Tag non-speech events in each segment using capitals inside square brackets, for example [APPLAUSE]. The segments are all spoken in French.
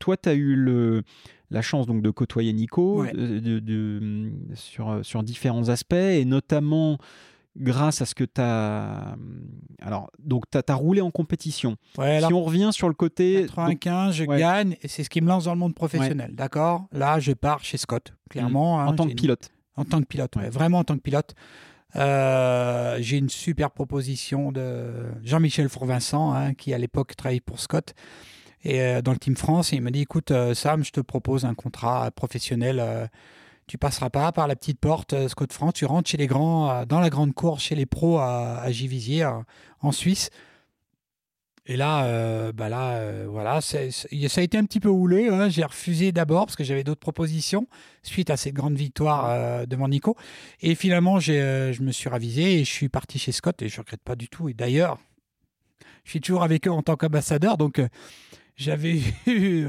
toi, tu as eu le, la chance donc de côtoyer Nico de, sur, sur différents aspects, et notamment grâce à ce que tu as. Alors, donc, tu as, roulé en compétition. si on revient sur le côté. 95, je gagne, et c'est ce qui me lance dans le monde professionnel. D'accord? Là, je pars chez Scott, clairement. Mmh. en hein, tant que pilote. En tant que pilote, vraiment en tant que pilote. Euh, j'ai une super proposition de Jean-Michel Fourvincent, hein, qui à l'époque travaillait pour Scott et euh, dans le Team France. Et il m'a dit écoute, euh, Sam, je te propose un contrat professionnel tu passeras pas par la petite porte euh, Scott France, tu rentres chez les grands, euh, dans la grande cour, chez les pros à, à Givisier, euh, en Suisse. Et là, bah là voilà, ça a été un petit peu houlé. Hein. J'ai refusé d'abord parce que j'avais d'autres propositions suite à cette grande victoire devant Nico. Et finalement, je me suis ravisé et je suis parti chez Scott et je ne regrette pas du tout. Et d'ailleurs, je suis toujours avec eux en tant qu'ambassadeur. Donc, j'avais [LAUGHS] eu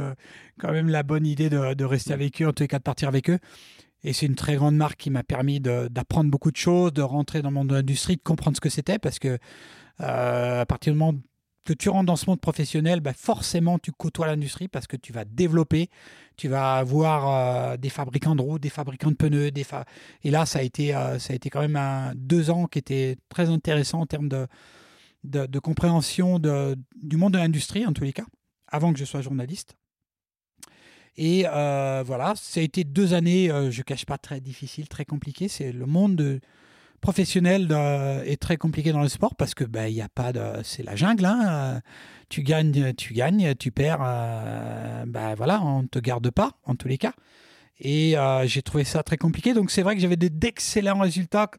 quand même la bonne idée de, rester avec eux, en tous les cas de partir avec eux. Et c'est une très grande marque qui m'a permis d'apprendre beaucoup de choses, de rentrer dans le monde de l'industrie, de comprendre ce que c'était, parce que euh, à partir du moment que tu rentres dans ce monde professionnel, bah forcément tu côtoies l'industrie parce que tu vas développer, tu vas avoir euh, des fabricants de roues, des fabricants de pneus, des et là ça a été euh, ça a été quand même un, deux ans qui étaient très intéressants en termes de, compréhension du monde de l'industrie en tous les cas, avant que je sois journaliste. Et euh, voilà, ça a été deux années, euh, je cache pas, très difficiles, très compliquées. C'est le monde professionnel est très compliqué dans le sport parce que ben il a pas de, c'est la jungle. Hein. Tu gagnes, tu gagnes, tu perds. ben voilà, on te garde pas en tous les cas. Et j'ai trouvé ça très compliqué. Donc c'est vrai que j'avais d'excellents résultats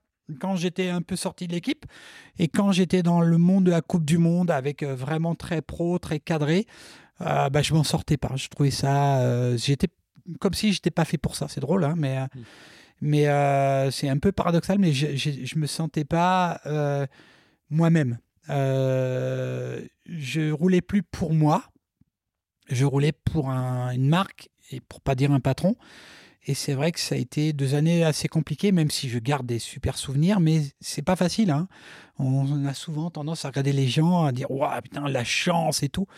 quand j'étais un peu sorti de l'équipe et quand j'étais dans le monde de la Coupe du Monde avec vraiment très pro, très cadré, euh, bah, je m'en sortais pas. Je trouvais ça. Euh, j'étais comme si j'étais pas fait pour ça. C'est drôle, hein, mais, euh, mm. mais c'est un peu paradoxal, mais je, je, me sentais pas moi-même. je roulais plus pour moi. Je roulais pour une marque et pour pas dire un patron. Et c'est vrai que ça a été deux années assez compliquées, même si je garde des super souvenirs, mais c'est pas facile. Hein. On a souvent tendance à regarder les gens, à dire Waouh, putain, la chance et tout.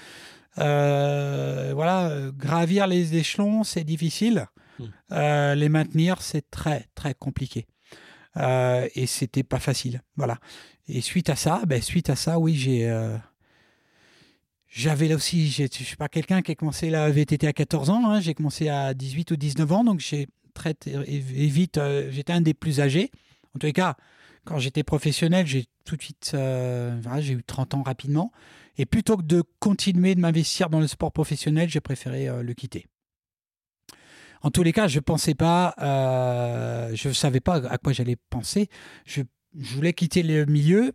Euh, voilà, gravir les échelons, c'est difficile. Hmm. Euh, les maintenir, c'est très, très compliqué. Euh, et c'était pas facile. Voilà. Et suite à ça, ben, suite à ça, oui, j'ai. j'avais là aussi, je suis pas quelqu'un qui a commencé la VTT à 14 ans, hein. j'ai commencé à 18 ou 19 ans, donc j'ai très vite, j'étais un des plus âgés. En tous les cas, quand j'étais professionnel, j'ai tout de suite, j'ai eu 30 ans rapidement. Et plutôt que de continuer de m'investir dans le sport professionnel, j'ai préféré euh, le quitter. En tous les cas, je pensais pas, euh, je ne savais pas à quoi j'allais penser. Je, voulais quitter le milieu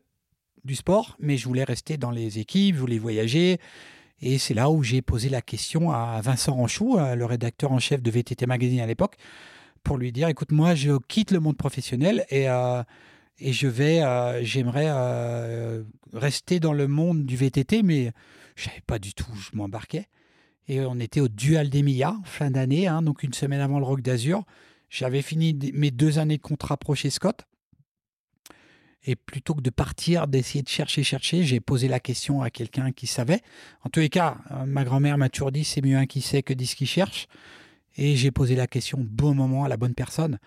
du sport, mais je voulais rester dans les équipes, je voulais voyager. Et c'est là où j'ai posé la question à Vincent Ranchou, euh, le rédacteur en chef de VTT Magazine à l'époque, pour lui dire, écoute, moi, je quitte le monde professionnel et et je vais, euh, j'aimerais euh, rester dans le monde du VTT, mais je savais pas du tout où je m'embarquais. Et on était au Dual d'Emilia, fin d'année, hein, donc une semaine avant le Rock d'Azur. J'avais fini mes deux années de contrat pro chez Scott. Et plutôt que de partir, d'essayer de chercher, chercher, j'ai posé la question à quelqu'un qui savait. En tous les cas, euh, ma grand-mère m'a toujours dit c'est mieux un qui sait que dix qui cherche. Et j'ai posé la question au bon moment à la bonne personne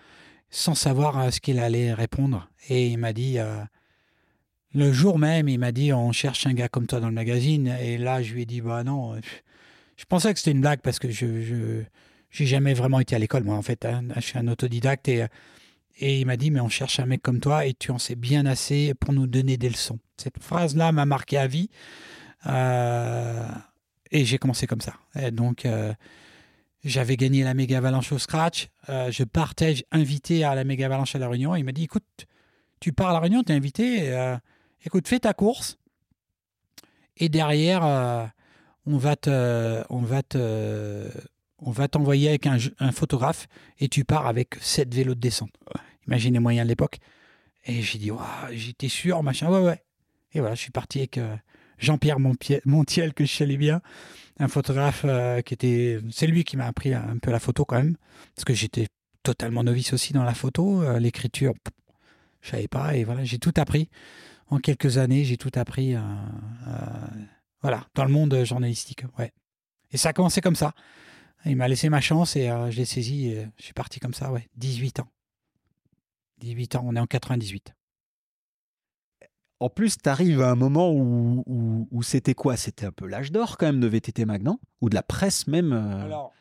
sans savoir euh, ce qu'il allait répondre. Et il m'a dit, euh, le jour même, il m'a dit, on cherche un gars comme toi dans le magazine. Et là, je lui ai dit, bah non, je pensais que c'était une blague parce que je, j'ai jamais vraiment été à l'école, moi, en fait. Hein. Je suis un autodidacte et, et il m'a dit, mais on cherche un mec comme toi et tu en sais bien assez pour nous donner des leçons. Cette phrase-là m'a marqué à vie. Euh, et j'ai commencé comme ça. Donc, j'avais gagné la méga avalanche au scratch. Euh, je partais invité à la méga avalanche à La Réunion. Il m'a dit écoute, tu pars à La Réunion, tu es invité. Euh, écoute, fais ta course. Et derrière, euh, on va te, on va te, on va t'envoyer avec un, photographe et tu pars avec sept vélos de descente. Imaginez moyen à l'époque. Et j'ai dit, j'étais sûr, machin, ouais, ouais. Et voilà, je suis parti avec Jean-Pierre Montiel, que je salue bien, un photographe euh, qui était. C'est lui qui m'a appris un peu la photo quand même, parce que j'étais totalement novice aussi dans la photo, euh, l'écriture, je savais pas, et voilà, j'ai tout appris. En quelques années, j'ai tout appris, euh, voilà, dans le monde journalistique, ouais. Et ça a commencé comme ça. Il m'a laissé ma chance et je l'ai saisi. Et je suis parti comme ça, ouais. 18 ans. 18 ans, on est en 98. En plus, tu arrives à un moment où, c'était quoi? C'était un peu l'âge d'or quand même de VTT Mag, Ou de la presse même Alors,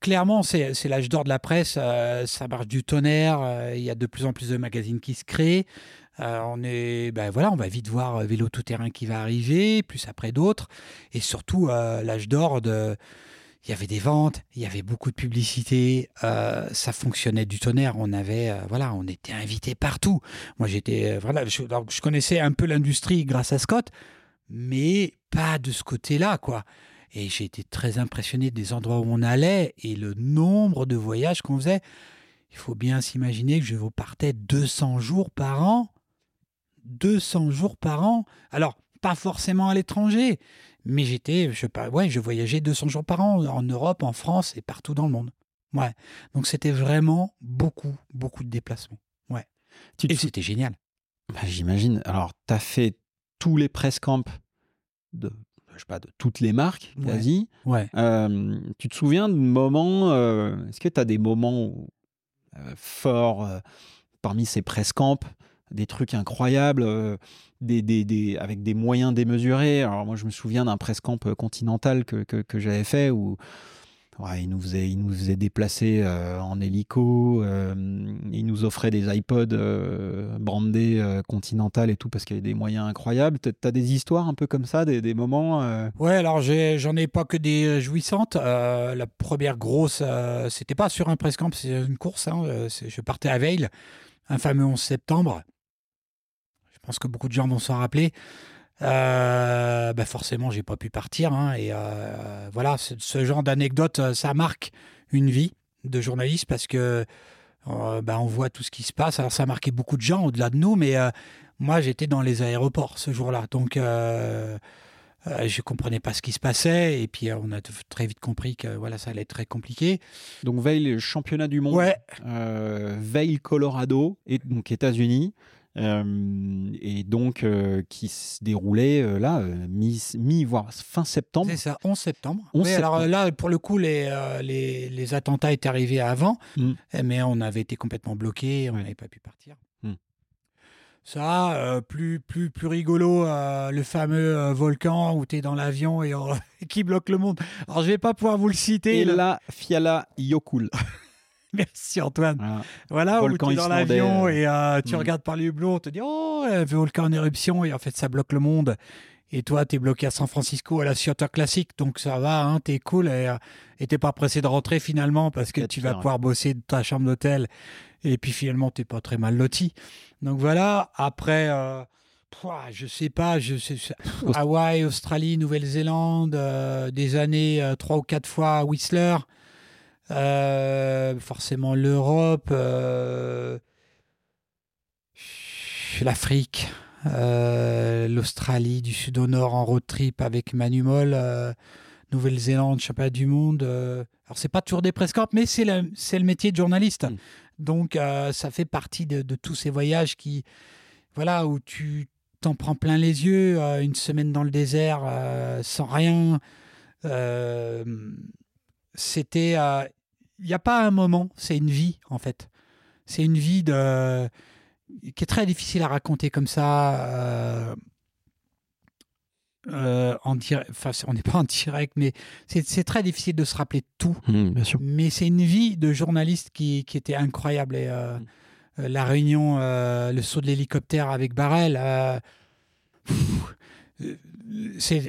clairement, c'est l'âge d'or de la presse. ça marche du tonnerre. Il y a de plus en plus de magazines qui se créent. on est, ben voilà, on va vite voir vélo tout terrain qui va arriver, plus après d'autres, et surtout l'âge d'or de il y avait des ventes, il y avait beaucoup de publicité, euh, ça fonctionnait du tonnerre. On avait, euh, voilà, on était invité partout. Moi, j'étais, euh, voilà, je, je, connaissais un peu l'industrie grâce à Scott, mais pas de ce côté-là, quoi. Et j'ai été très impressionné des endroits où on allait et le nombre de voyages qu'on faisait. Il faut bien s'imaginer que je partais 200 jours par an. 200 jours par an. Alors, pas forcément à l'étranger, mais j'étais, je, ouais, je voyageais 200 jours par an en Europe, en France et partout dans le monde. Ouais. Donc c'était vraiment beaucoup, beaucoup de déplacements. Ouais. et c'était génial. Bah, j'imagine. Alors, tu as fait tous les press camps de, je sais pas, de toutes les marques, quasi. Ouais. Euh, tu te souviens de moments, euh, est-ce que tu as des moments euh, forts parmi ces press camps des trucs incroyables, euh, des, avec des moyens démesurés. Alors moi, je me souviens d'un press camp euh, continental que, que, j'avais fait où il, nous faisait, il nous faisait déplacer euh, en hélico, il nous offrait des iPods brandés Continental et tout parce qu'il y avait des moyens incroyables. Tu as des histoires un peu comme ça, des, des moments Ouais, alors j'en ai, pas que des jouissantes. la première grosse, c'était pas sur un press camp, c'est une course. Hein, je partais à Veil, un fameux 11 septembre. Je pense que beaucoup de gens vont s'en rappeler. Euh, bah forcément, j'ai pas pu partir. Hein, et euh, voilà, ce, genre d'anecdote, euh, ça marque une vie de journaliste parce que euh, bah, on voit tout ce qui se passe. Alors, ça a marqué beaucoup de gens au-delà de nous, mais moi, j'étais dans les aéroports ce jour-là. Donc, je ne comprenais pas ce qui se passait. Et puis, on a très vite compris que voilà, ça allait être très compliqué. Donc, Veil, championnat du monde. Ouais. Veil, Colorado, et donc États-Unis. Euh, et donc euh, qui se déroulait euh, là, mi, mi, voire fin septembre. C'est ça, 11 septembre. alors là, pour le coup, les, les, les, attentats étaient arrivés avant, mm. eh, mais on avait été complètement bloqué, on n'avait pas pu partir. Mm. Ça, plus, plus, plus rigolo, le fameux volcan où tu es dans l'avion et [LAUGHS] qui bloque le monde. Alors, je vais pas pouvoir vous le citer. Et la Fiala Yokul. [LAUGHS] [LAUGHS] Merci Antoine. Voilà, où tu es dans l'avion et euh, tu mm. regardes par les hublots, on te dit Oh, volcan en éruption et en fait ça bloque le monde. Et toi, tu es bloqué à San Francisco à la Theater Classic, donc ça va, hein, tu es cool et euh, t'es pas pressé de rentrer finalement parce que tu vas pouvoir bosser de ta chambre d'hôtel et puis finalement t'es pas très mal loti. Donc voilà, après. Euh, je sais pas, je sais, Hawaï, Australie, Nouvelle-Zélande, des années trois ou quatre fois à Whistler. Euh, forcément l'Europe, euh, l'Afrique, euh, l'Australie, du sud au nord en road trip avec Manu Moll, Nouvelle-Zélande, championnat du monde. alors c'est pas toujours des press mais c'est le, le métier de journaliste. Mm. Donc ça fait partie de, de, tous ces voyages qui, voilà, où tu t'en prends plein les yeux, une semaine dans le désert sans rien. c'était il n'y a pas un moment, c'est une vie en fait. C'est une vie de... qui est très difficile à raconter comme ça. Euh... Euh, en direct, enfin, on n'est pas en direct, mais c'est très difficile de se rappeler tout. Mmh, bien sûr. Mais c'est une vie de journaliste qui, qui était incroyable. Et, euh, mmh. la réunion, euh, le saut de l'hélicoptère avec Barrel,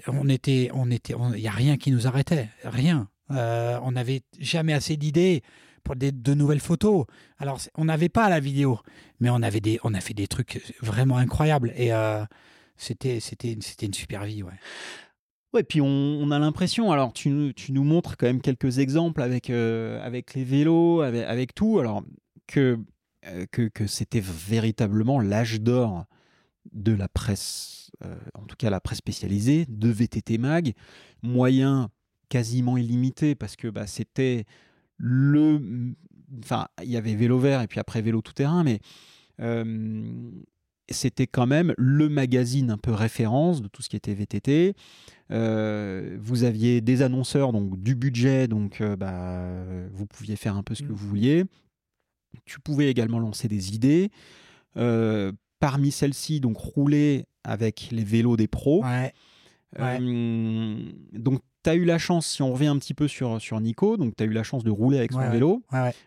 on était, on était, il n'y a rien qui nous arrêtait, rien. Euh, on n'avait jamais assez d'idées pour des, de nouvelles photos. Alors, on n'avait pas la vidéo, mais on, avait des, on a fait des trucs vraiment incroyables. Et euh, c'était, c'était, une super vie, ouais. Ouais, puis on, a l'impression, alors tu, tu, nous montres quand même quelques exemples avec, euh, avec les vélos, avec, avec, tout, alors que, que c'était véritablement l'âge d'or de la presse, en tout cas la presse spécialisée, de VTT Mag, moyen quasiment illimité parce que bah, c'était le. Enfin, il y avait vélo vert et puis après vélo tout terrain, mais. Euh, c'était quand même le magazine un peu référence de tout ce qui était VTT. Euh, vous aviez des annonceurs, donc du budget, donc euh, bah, vous pouviez faire un peu ce que vous vouliez. Tu pouvais également lancer des idées. Parmi celles-ci, donc rouler avec les vélos des pros. donc, tu as eu la chance, si on revient un petit peu sur, sur Nico, donc tu as eu la chance de rouler avec son vélo.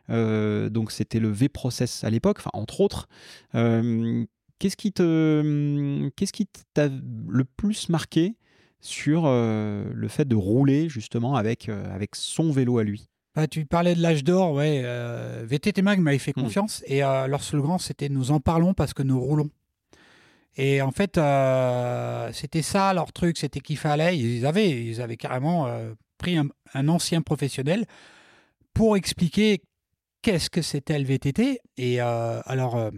donc, c'était le V-Process à l'époque, entre autres. Qu'est-ce qui te, qu'est-ce qui t'a le plus marqué sur euh, le fait de rouler justement avec, euh, avec son vélo à lui? Bah, tu parlais de l'âge d'or, ouais. Euh, VTT Mag m'avait fait hmm. confiance et leur slogan c'était nous en parlons parce que nous roulons. Et en fait, c'était ça leur truc, c'était qu'il fallait. Ils avaient, ils avaient carrément pris un, ancien professionnel pour expliquer qu'est-ce que c'était le VTT. Et alors,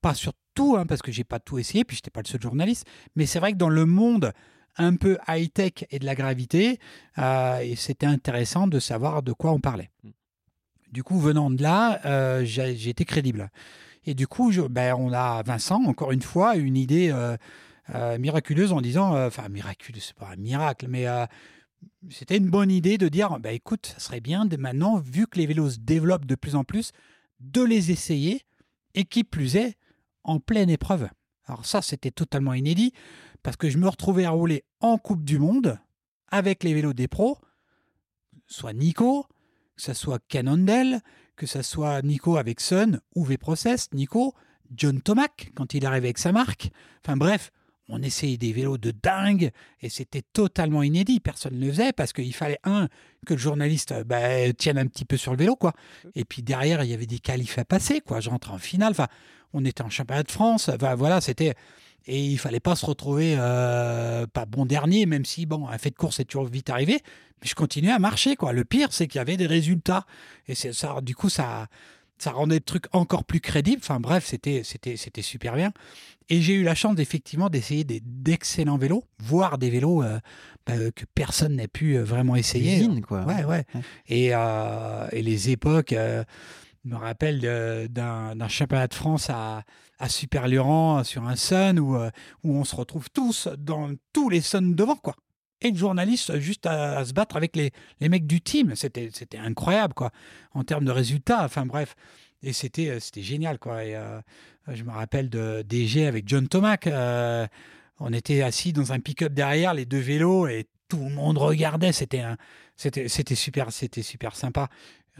pas sur tout, hein, parce que j'ai pas tout essayé, puis j'étais pas le seul journaliste. Mais c'est vrai que dans le monde un peu high-tech et de la gravité, euh, c'était intéressant de savoir de quoi on parlait. Mm. Du coup, venant de là, euh, j'ai été crédible. Et du coup, ben, on a Vincent, encore une fois, une idée euh, miraculeuse en disant, enfin miraculeuse, c'est pas un miracle, mais c'était une bonne idée de dire, ben, écoute, ça serait bien de maintenant, vu que les vélos se développent de plus en plus, de les essayer, et qui plus est, en pleine épreuve. Alors ça, c'était totalement inédit parce que je me retrouvais à rouler en Coupe du Monde avec les vélos des pros, soit Nico, que ce soit Cannondale, que ce soit Nico avec Sun ou V-Process, Nico, John Tomac quand il arrivait avec sa marque. Enfin bref, on essayait des vélos de dingue et c'était totalement inédit. Personne ne le faisait parce qu'il fallait, un, que le journaliste bah, tienne un petit peu sur le vélo, quoi. Et puis derrière, il y avait des qualifs à passer, quoi. Je en finale. Enfin, on était en championnat de France. Voilà, c'était. Et il fallait pas se retrouver euh, pas bon dernier, même si bon, un fait de course est toujours vite arrivé. Mais je continuais à marcher, quoi. Le pire, c'est qu'il y avait des résultats. Et c'est ça, du coup, ça, ça rendait le truc encore plus crédible. Enfin bref, c'était, c'était, c'était super bien. Et j'ai eu la chance effectivement d'essayer d'excellents vélos, voire des vélos euh, bah, que personne n'a pu euh, vraiment essayer. quoi. Ouais, ouais. Et, et, les époques me rappelle d'un championnat de France à, à Super-Luran sur un Sun où, euh, où on se retrouve tous dans tous les Suns devant, quoi. Et le journaliste juste à, se battre avec les, les mecs du team. C'était incroyable, quoi, en termes de résultats. Enfin, bref. Et c'était euh, génial, quoi. Et euh, je me rappelle de DG avec John Tomac. on était assis dans un pick-up derrière, les deux vélos, et tout le monde regardait. C'était super, c'était super sympa.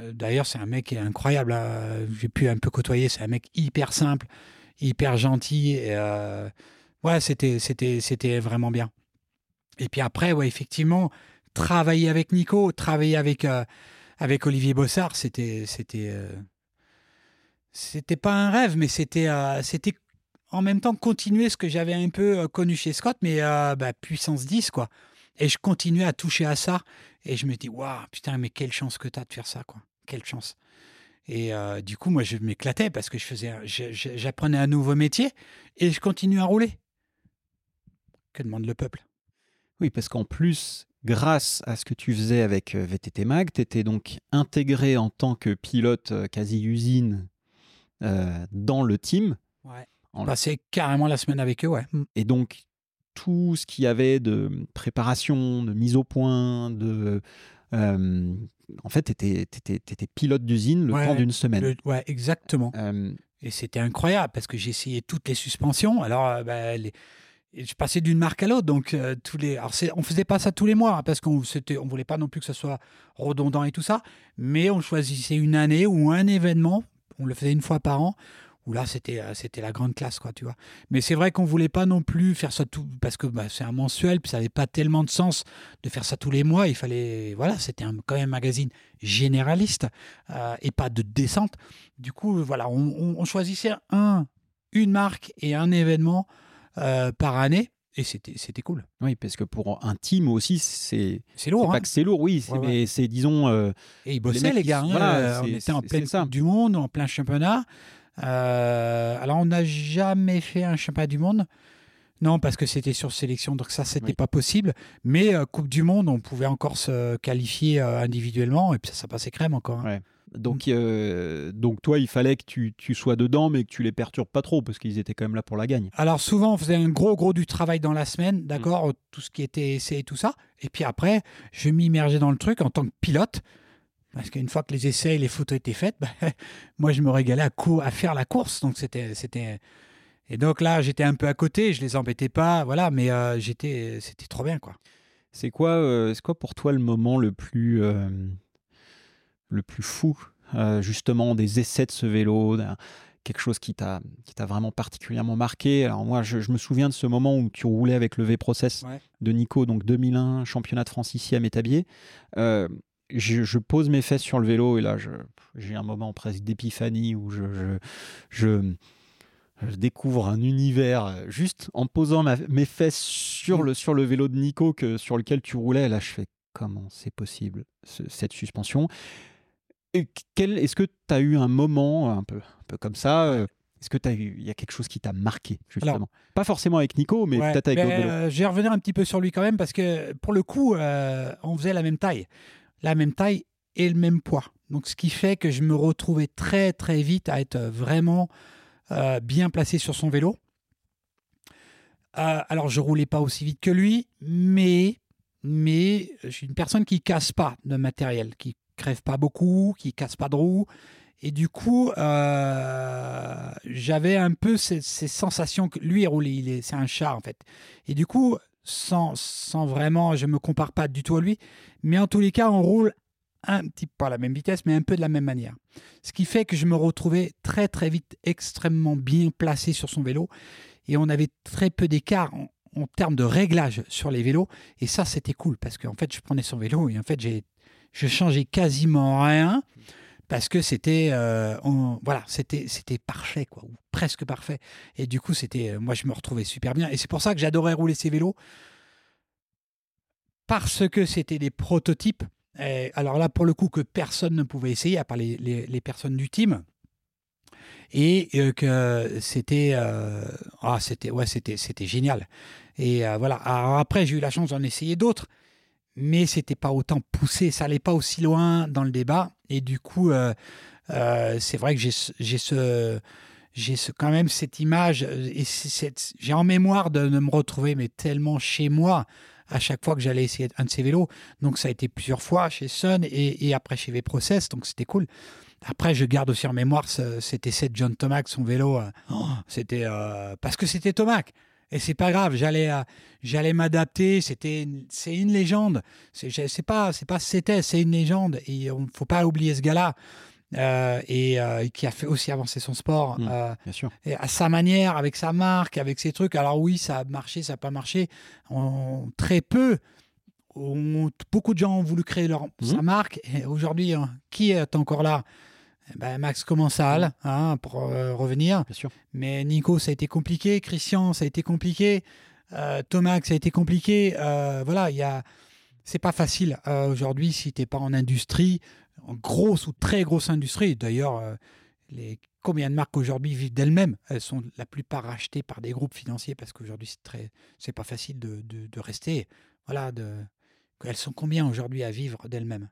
Euh, d'ailleurs, c'est un mec qui est incroyable. Hein. J'ai pu un peu côtoyer. C'est un mec hyper simple, hyper gentil. Et, euh, c'était, vraiment bien. Et puis après, ouais, effectivement, travailler avec Nico, travailler avec, euh, Olivier Bossard, c'était, c'était, c'était pas un rêve, mais c'était, c'était en même temps continuer ce que j'avais un peu connu chez Scott, mais bah, puissance 10, quoi. Et je continuais à toucher à ça. Et je me dis, waouh, putain, mais quelle chance que tu as de faire ça, quoi. Quelle chance. Et euh, du coup, moi, je m'éclatais parce que je faisais, j'apprenais un nouveau métier et je continue à rouler. Que demande le peuple? Oui, parce qu'en plus, grâce à ce que tu faisais avec euh, VTT Mag, tu étais donc intégré en tant que pilote euh, quasi-usine dans le team. Ouais. On passait carrément la semaine avec eux, ouais. Et donc, tout ce qu'il y avait de préparation, de mise au point, de. Euh, en fait, tu étais, pilote d'usine le temps d'une semaine. ouais, exactement. Euh, et c'était incroyable parce que j'ai essayé toutes les suspensions. Alors, euh, bah, je passais d'une marque à l'autre. Donc, tous les. Alors, on faisait pas ça tous les mois hein, parce qu'on ne voulait pas non plus que ce soit redondant et tout ça. Mais on choisissait une année ou un événement. On le faisait une fois par an où là c'était euh, c'était la grande classe quoi tu vois mais c'est vrai qu'on voulait pas non plus faire ça tout parce que bah, c'est un mensuel puis ça n'avait pas tellement de sens de faire ça tous les mois il fallait voilà c'était quand même un magazine généraliste euh, et pas de descente du coup voilà on, choisissait un une marque et un événement euh, par année et c'était, c'était cool. Oui, parce que pour un team aussi, c'est. C'est lourd. Pas hein. que c'est lourd, oui, mais c'est, disons. et ils bossaient, les, gars. Hein, voilà, on était en pleine Coupe du Monde, en plein championnat. Euh, alors, on n'a jamais fait un championnat du monde. Non, parce que c'était sur sélection, donc ça, c'était pas possible. Mais euh, Coupe du Monde, on pouvait encore se qualifier euh, individuellement, et puis ça, ça passait crème encore. Hein. Donc, euh, donc toi, il fallait que tu, tu, sois dedans, mais que tu les perturbes pas trop, parce qu'ils étaient quand même là pour la gagne. Alors souvent, on faisait un gros, gros du travail dans la semaine, d'accord, tout ce qui était essai et tout ça. Et puis après, je m'immergeais dans le truc en tant que pilote. Parce qu'une fois que les essais et les photos étaient faites, bah, [LAUGHS] moi, je me régalais à, à faire la course. Donc, c'était, c'était, et donc là, j'étais un peu à côté, je les embêtais pas, voilà, mais euh, j'étais, c'était trop bien, quoi. C'est quoi, euh, c'est quoi pour toi le moment le plus, euh, le plus fou, justement, des essais de ce vélo, quelque chose qui t'a, qui t'a vraiment particulièrement marqué? Alors moi, je, me souviens de ce moment où tu roulais avec le V-Process de Nico, donc 2001, championnat de France ici à Métabier. Je, je, pose mes fesses sur le vélo et là, j'ai un moment presque d'épiphanie où je, je je découvre un univers euh, juste en posant mes fesses sur le, sur le vélo de Nico que, sur lequel tu roulais. Là, je fais comment c'est possible, cette suspension? Est-ce que tu as eu un moment un peu, un peu comme ça euh, Est-ce que il y a quelque chose qui t'a marqué justement? Pas forcément avec Nico, mais peut-être avec d'autres euh, Je vais revenir un petit peu sur lui quand même parce que pour le coup, on faisait la même taille, la même taille et le même poids. Donc ce qui fait que je me retrouvais très très vite à être vraiment euh, bien placé sur son vélo. Euh, alors, je roulais pas aussi vite que lui, mais, mais je suis une personne qui casse pas de matériel, qui crève pas beaucoup, qui casse pas de roues. Et du coup, euh, j'avais un peu ces, sensations que lui, il roule, il c'est un chat en fait. Et du coup, sans, sans vraiment, je me compare pas du tout à lui, mais en tous les cas, on roule un petit pas à la même vitesse, mais un peu de la même manière. Ce qui fait que je me retrouvais très très vite extrêmement bien placé sur son vélo. Et on avait très peu d'écart en, termes de réglage sur les vélos. Et ça c'était cool parce qu'en fait je prenais son vélo et en fait j'ai je changeais quasiment rien parce que c'était euh, voilà c'était c'était parfait quoi ou presque parfait et du coup c'était euh, moi je me retrouvais super bien et c'est pour ça que j'adorais rouler ces vélos parce que c'était des prototypes alors là, pour le coup, que personne ne pouvait essayer, à part les, personnes du team. Et euh, que c'était, ah, c'était, ouais, c'était, c'était génial. Et voilà. Alors après, j'ai eu la chance d'en essayer d'autres, mais c'était pas autant poussé, ça allait pas aussi loin dans le débat. Et du coup, c'est vrai que j'ai, ce, j'ai quand même cette image et j'ai en mémoire de, me retrouver mais tellement chez moi à chaque fois que j'allais essayer un de ces vélos. Donc ça a été plusieurs fois chez Sun et, après chez V-Process, donc c'était cool. Après, je garde aussi en mémoire cet essai de John Tomac, son vélo. Euh, oh, c'était euh, parce que c'était Tomac. Et c'est pas grave, j'allais j'allais m'adapter. C'était c'est une légende. C'est pas c'est pas c'était c'est une légende. Et on faut pas oublier ce gars-là. Euh, et euh, qui a fait aussi avancer son sport mmh, euh, bien sûr. Et à sa manière, avec sa marque, avec ses trucs. Alors oui, ça a marché, ça n'a pas marché. très peu. beaucoup de gens ont voulu créer leur, mmh. sa marque. Et aujourd'hui, hein, qui est encore là? Ben, Max Commensal, mmh. hein, pour revenir? Bien sûr. Mais Nico, ça a été compliqué. Christian, ça a été compliqué. Thomas, ça a été compliqué. voilà, il y a c'est pas facile aujourd'hui si tu n'es pas en industrie en grosse ou très grosse industrie. D'ailleurs, euh, les, combien de marques aujourd'hui vivent d'elles-mêmes? Elles sont la plupart rachetées par des groupes financiers parce qu'aujourd'hui, c'est très, c'est pas facile de, de, rester. Voilà, de, elles sont combien aujourd'hui à vivre d'elles-mêmes?